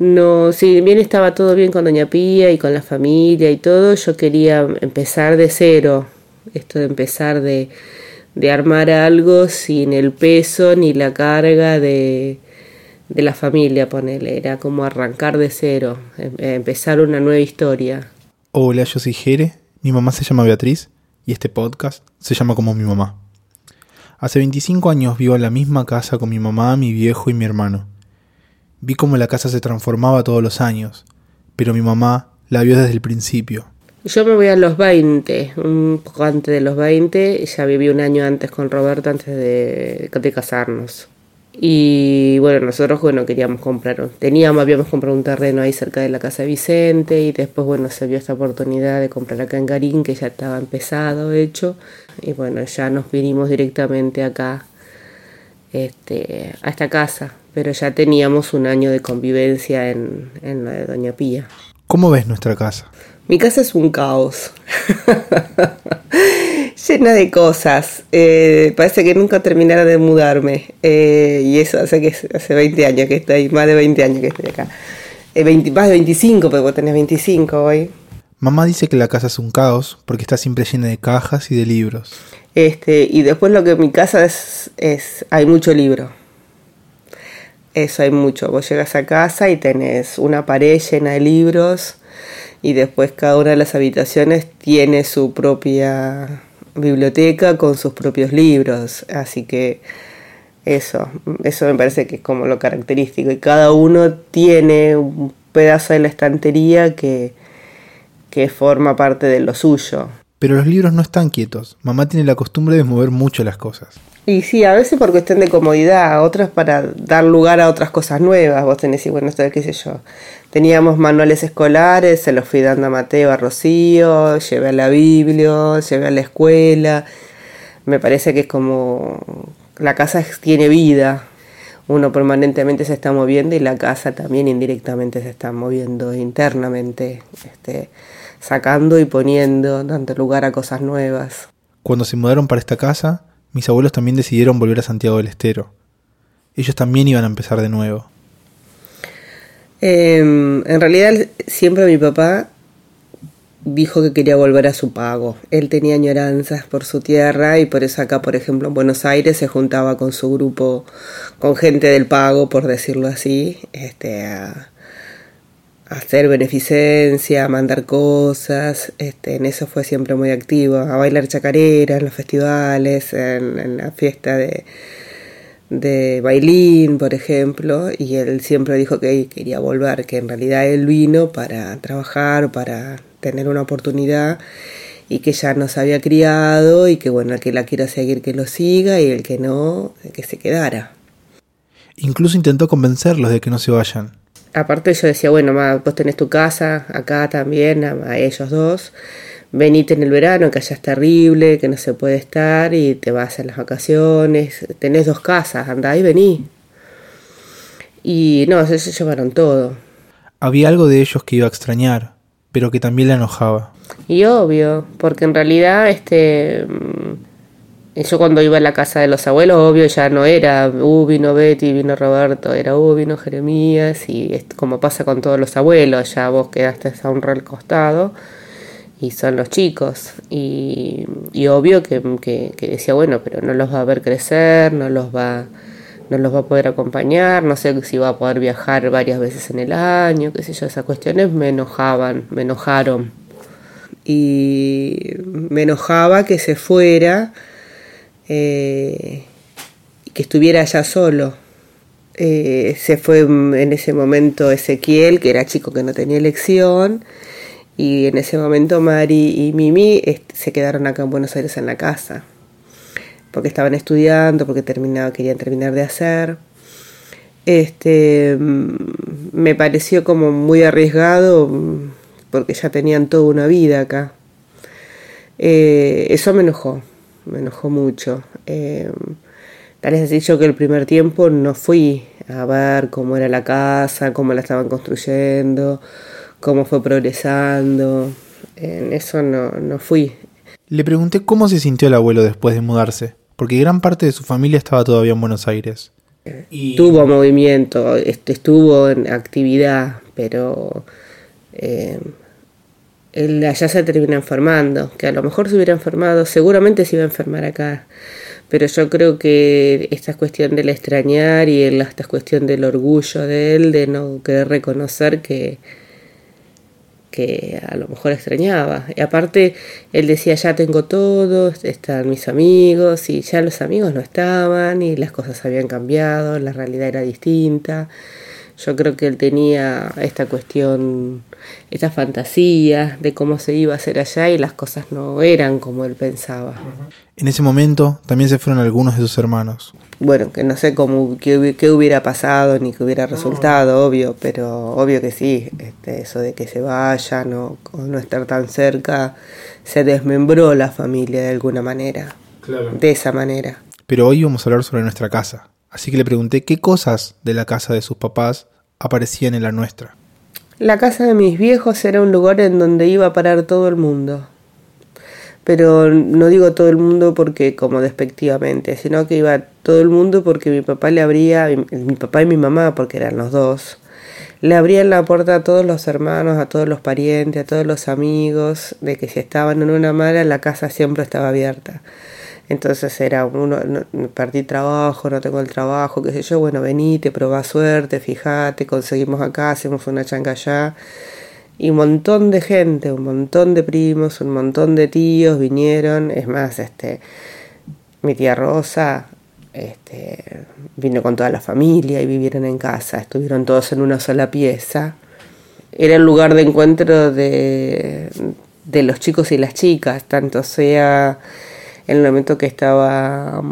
No, si bien estaba todo bien con Doña Pía y con la familia y todo, yo quería empezar de cero. Esto de empezar de, de armar algo sin el peso ni la carga de, de la familia, ponele. Era como arrancar de cero, em- empezar una nueva historia. Hola, yo soy Jere, mi mamá se llama Beatriz y este podcast se llama como mi mamá. Hace 25 años vivo en la misma casa con mi mamá, mi viejo y mi hermano. Vi cómo la casa se transformaba todos los años, pero mi mamá la vio desde el principio. Yo me voy a los 20, un poco antes de los 20, ya viví un año antes con Roberto antes de, casarnos. Y bueno, nosotros bueno queríamos comprar, teníamos, habíamos comprado un terreno ahí cerca de la casa de Vicente y después bueno se vio esta oportunidad de comprar acá en Garín que ya estaba empezado, hecho, y bueno ya nos vinimos directamente acá este, a esta casa, pero ya teníamos un año de convivencia en, en la de Doña Pía. ¿Cómo ves nuestra casa? Mi casa es un caos. Llena de cosas. Eh, parece que nunca terminara de mudarme. Eh, y eso hace que hace 20 años que estoy, más de 20 años que estoy acá. Eh, 20, más de 25, porque vos tenés 25 hoy. Mamá dice que la casa es un caos porque está siempre llena de cajas y de libros. Este, y después lo que en mi casa es, es, hay mucho libro. Eso hay mucho. Vos llegas a casa y tenés una pared llena de libros y después cada una de las habitaciones tiene su propia biblioteca con sus propios libros. Así que eso, eso me parece que es como lo característico. Y cada uno tiene un pedazo de la estantería que, que forma parte de lo suyo. Pero los libros no están quietos. Mamá tiene la costumbre de mover mucho las cosas. Y sí, a veces por cuestión de comodidad, otras para dar lugar a otras cosas nuevas. Vos tenés, y bueno, esto qué sé yo. Teníamos manuales escolares, se los fui dando a Mateo, a Rocío, llevé a la Biblia, llevé a la escuela. Me parece que es como. La casa tiene vida. Uno permanentemente se está moviendo y la casa también indirectamente se está moviendo internamente, este, sacando y poniendo, dando lugar a cosas nuevas. Cuando se mudaron para esta casa, mis abuelos también decidieron volver a Santiago del Estero. Ellos también iban a empezar de nuevo. Eh, en realidad siempre mi papá dijo que quería volver a su pago. Él tenía añoranzas por su tierra y por eso acá, por ejemplo, en Buenos Aires se juntaba con su grupo, con gente del pago, por decirlo así, este, a, hacer beneficencia, a mandar cosas. Este, en eso fue siempre muy activo, a bailar chacarera en los festivales, en, en la fiesta de de Bailín, por ejemplo, y él siempre dijo que quería volver, que en realidad él vino para trabajar, para tener una oportunidad y que ya nos había criado y que bueno, el que la quiera seguir que lo siga y el que no, que se quedara. Incluso intentó convencerlos de que no se vayan. Aparte yo decía, bueno, ma, vos tenés tu casa, acá también, a, a ellos dos, venite en el verano, que allá es terrible, que no se puede estar y te vas en las vacaciones, tenés dos casas, andá y vení. Y no, se, se llevaron todo. Había algo de ellos que iba a extrañar, pero que también la enojaba. Y obvio, porque en realidad este yo cuando iba a la casa de los abuelos, obvio ya no era, uh, vino Betty, vino Roberto, era, uh, vino Jeremías, y es como pasa con todos los abuelos, ya vos quedaste a un real costado y son los chicos. Y, y obvio que, que, que, decía, bueno, pero no los va a ver crecer, no los va, no los va a poder acompañar, no sé si va a poder viajar varias veces en el año, qué sé yo, esas cuestiones me enojaban, me enojaron. Y me enojaba que se fuera, eh, que estuviera allá solo. Eh, se fue en ese momento Ezequiel, que era chico que no tenía elección, y en ese momento Mari y Mimi se quedaron acá en Buenos Aires en la casa, porque estaban estudiando, porque terminaba, querían terminar de hacer. Este, me pareció como muy arriesgado, porque ya tenían toda una vida acá. Eh, eso me enojó, me enojó mucho. Eh, tal es decir, yo que el primer tiempo no fui a ver cómo era la casa, cómo la estaban construyendo, cómo fue progresando. En eso no, no fui. Le pregunté cómo se sintió el abuelo después de mudarse, porque gran parte de su familia estaba todavía en Buenos Aires. Tuvo movimiento, estuvo en actividad, pero eh, él allá se termina enfermando, que a lo mejor se hubiera enfermado, seguramente se iba a enfermar acá, pero yo creo que esta cuestión del extrañar y esta cuestión del orgullo de él, de no querer reconocer que, que a lo mejor extrañaba. Y aparte, él decía, ya tengo todo, están mis amigos, y ya los amigos no estaban, y las cosas habían cambiado, la realidad era distinta. Yo creo que él tenía esta cuestión, esta fantasía de cómo se iba a hacer allá y las cosas no eran como él pensaba. En ese momento también se fueron algunos de sus hermanos. Bueno, que no sé cómo, qué, hubiera pasado ni qué hubiera resultado, obvio, pero obvio que sí, este, eso de que se vayan o, no estar tan cerca, se desmembró la familia de alguna manera. De esa manera. Pero hoy vamos a hablar sobre nuestra casa. Así que le pregunté qué cosas de la casa de sus papás aparecían en la nuestra. La casa de mis viejos era un lugar en donde iba a parar todo el mundo. Pero no digo todo el mundo porque como despectivamente, sino que iba todo el mundo porque mi papá le abría, mi papá y mi mamá, porque eran los dos, le abrían la puerta a todos los hermanos, a todos los parientes, a todos los amigos, de que si estaban en una mala, la casa siempre estaba abierta. Entonces era uno, perdí trabajo, no tengo el trabajo, qué sé yo, bueno, venite, probá suerte, fíjate, conseguimos acá, hacemos una changa allá. Y un montón de gente, un montón de primos, un montón de tíos vinieron. Es más, este, mi tía Rosa este, vino con toda la familia y vivieron en casa, estuvieron todos en una sola pieza. Era el lugar de encuentro de, de los chicos y las chicas, tanto sea en el momento que estaba,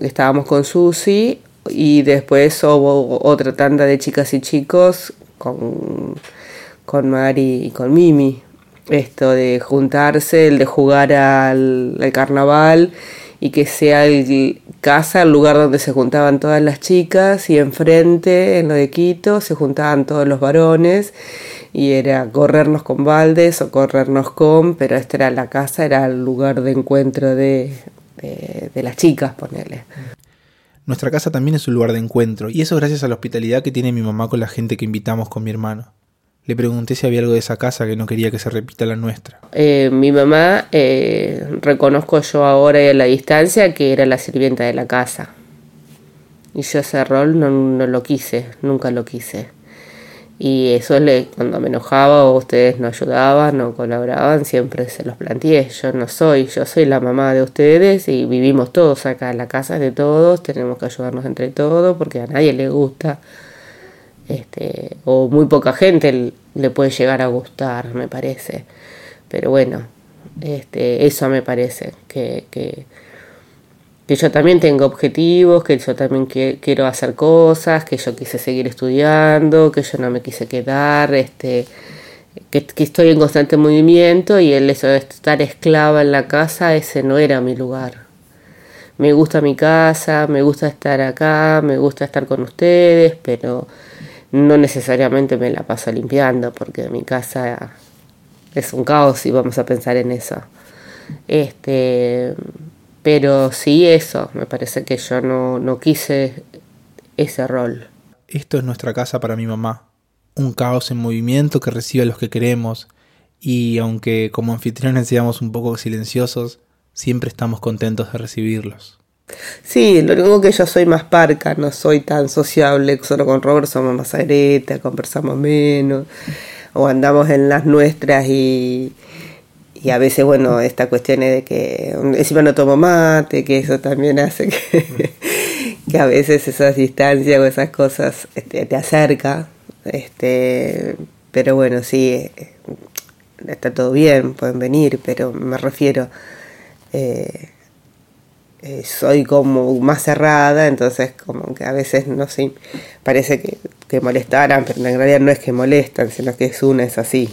estábamos con Susi y después hubo otra tanda de chicas y chicos con, con Mari y con Mimi. Esto de juntarse, el de jugar al, carnaval y que sea el casa el lugar donde se juntaban todas las chicas y enfrente, en lo de Quito, se juntaban todos los varones y era corrernos con baldes o corrernos con, pero esta era la casa, era el lugar de encuentro de, de, las chicas, ponerle. Nuestra casa también es un lugar de encuentro, y eso gracias a la hospitalidad que tiene mi mamá con la gente que invitamos con mi hermano. Le pregunté si había algo de esa casa que no quería que se repita la nuestra. Eh, mi mamá, eh, reconozco yo ahora a la distancia que era la sirvienta de la casa. Y yo ese rol no, no lo quise, nunca lo quise. Y eso le, cuando me enojaba o ustedes no ayudaban o colaboraban, siempre se los planteé. Yo no soy, yo soy la mamá de ustedes y vivimos todos acá, la casa es de todos, tenemos que ayudarnos entre todos porque a nadie le gusta. Este, o muy poca gente le puede llegar a gustar, me parece. Pero bueno, este, eso me parece, que, que que yo también tengo objetivos, que yo también quiero hacer cosas, que yo quise seguir estudiando, que yo no me quise quedar, este, que, estoy en constante movimiento y el eso de estar esclava en la casa, ese no era mi lugar. Me gusta mi casa, me gusta estar acá, me gusta estar con ustedes, pero no necesariamente me la paso limpiando porque mi casa es un caos y vamos a pensar en eso. Este, pero sí eso, me parece que yo no, no quise ese rol. Esto es nuestra casa para mi mamá, un caos en movimiento que recibe a los que queremos y aunque como anfitriones seamos un poco silenciosos, siempre estamos contentos de recibirlos. Sí, lo único que yo soy más parca, no soy tan sociable, solo con Robert somos más areta, conversamos menos, o andamos en las nuestras y, y a veces, bueno, esta cuestión es de que encima no tomo mate, que eso también hace que, a veces esas distancias o esas cosas este, te acerca. Este, pero bueno, sí, está todo bien, pueden venir, pero me refiero, eh, eh, soy como más cerrada, entonces como que a veces, no sé, parece que, que molestaran, pero en realidad no es que molestan, sino que es una, es así.